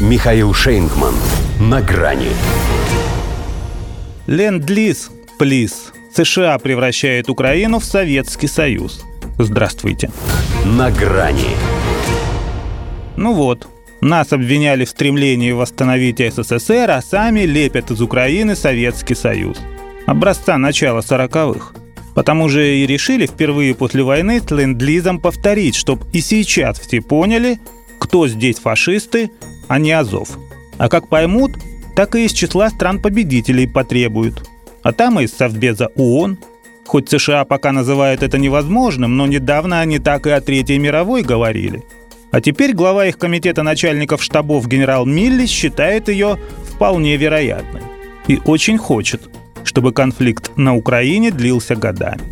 Михаил Шейнгман. На грани. Ленд-лиз, плиз. США превращает Украину в Советский Союз. Здравствуйте. На грани. Ну вот, нас обвиняли в стремлении восстановить СССР, а сами лепят из Украины Советский Союз. Образца начала сороковых. Потому же и решили впервые после войны с ленд-лизом повторить, чтобы и сейчас все поняли, кто здесь фашисты, а не Азов. А как поймут, так и из числа стран-победителей потребуют. А там и из Совбеза ООН. Хоть США пока называют это невозможным, но недавно они так и о Третьей мировой говорили. А теперь глава их комитета начальников штабов генерал Миллис считает ее вполне вероятной. И очень хочет, чтобы конфликт на Украине длился годами.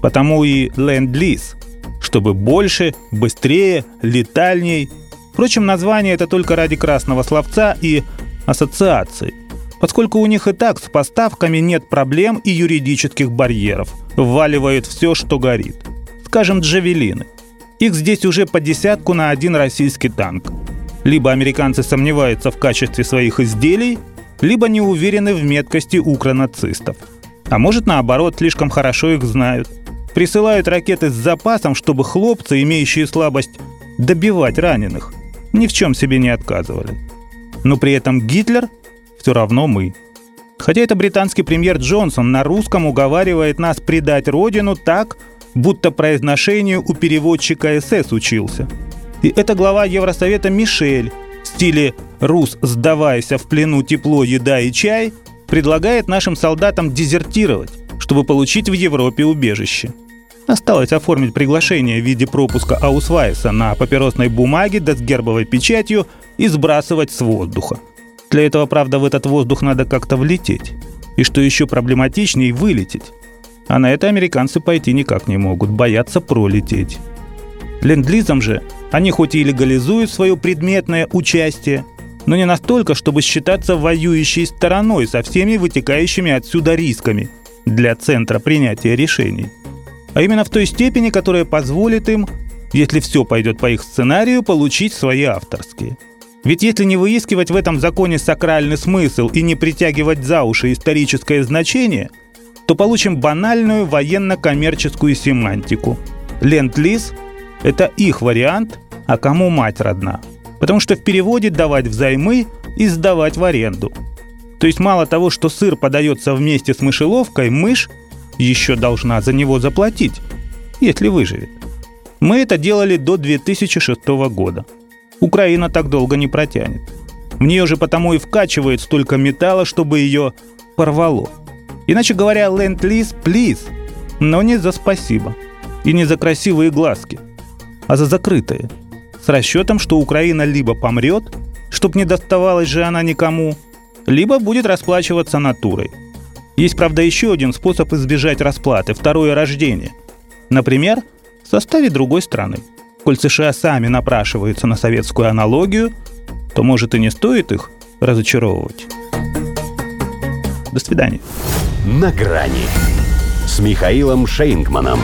Потому и ленд-лиз, чтобы больше, быстрее, летальней. Впрочем, название это только ради красного словца и ассоциаций, поскольку у них и так с поставками нет проблем и юридических барьеров. Вваливает все, что горит. Скажем, джавелины. Их здесь уже по десятку на один российский танк. Либо американцы сомневаются в качестве своих изделий, либо не уверены в меткости укронацистов. А может, наоборот, слишком хорошо их знают. Присылают ракеты с запасом, чтобы хлопцы, имеющие слабость, добивать раненых, ни в чем себе не отказывали. Но при этом Гитлер все равно мы. Хотя это британский премьер Джонсон на русском уговаривает нас предать родину так, будто произношению у переводчика СС учился. И это глава Евросовета Мишель в стиле «Рус, сдавайся в плену тепло, еда и чай» предлагает нашим солдатам дезертировать, чтобы получить в Европе убежище. Осталось оформить приглашение в виде пропуска Аусвайса на папиросной бумаге да с гербовой печатью и сбрасывать с воздуха. Для этого, правда, в этот воздух надо как-то влететь. И что еще проблематичнее, вылететь. А на это американцы пойти никак не могут, боятся пролететь. Ленд-лизом же они хоть и легализуют свое предметное участие, но не настолько, чтобы считаться воюющей стороной со всеми вытекающими отсюда рисками для центра принятия решений. А именно в той степени, которая позволит им, если все пойдет по их сценарию, получить свои авторские. Ведь если не выискивать в этом законе сакральный смысл и не притягивать за уши историческое значение – то получим банальную военно-коммерческую семантику. Ленд-лиз – это их вариант, а кому мать родна. Потому что в переводе давать взаймы и сдавать в аренду. То есть мало того, что сыр подается вместе с мышеловкой, мышь еще должна за него заплатить, если выживет. Мы это делали до 2006 года. Украина так долго не протянет. В нее же потому и вкачивает столько металла, чтобы ее порвало – Иначе говоря, ленд-лиз плиз, но не за спасибо. И не за красивые глазки, а за закрытые. С расчетом, что Украина либо помрет, чтоб не доставалась же она никому, либо будет расплачиваться натурой. Есть, правда, еще один способ избежать расплаты – второе рождение. Например, в составе другой страны. Коль США сами напрашиваются на советскую аналогию, то, может, и не стоит их разочаровывать. До свидания на грани с Михаилом Шейнгманом.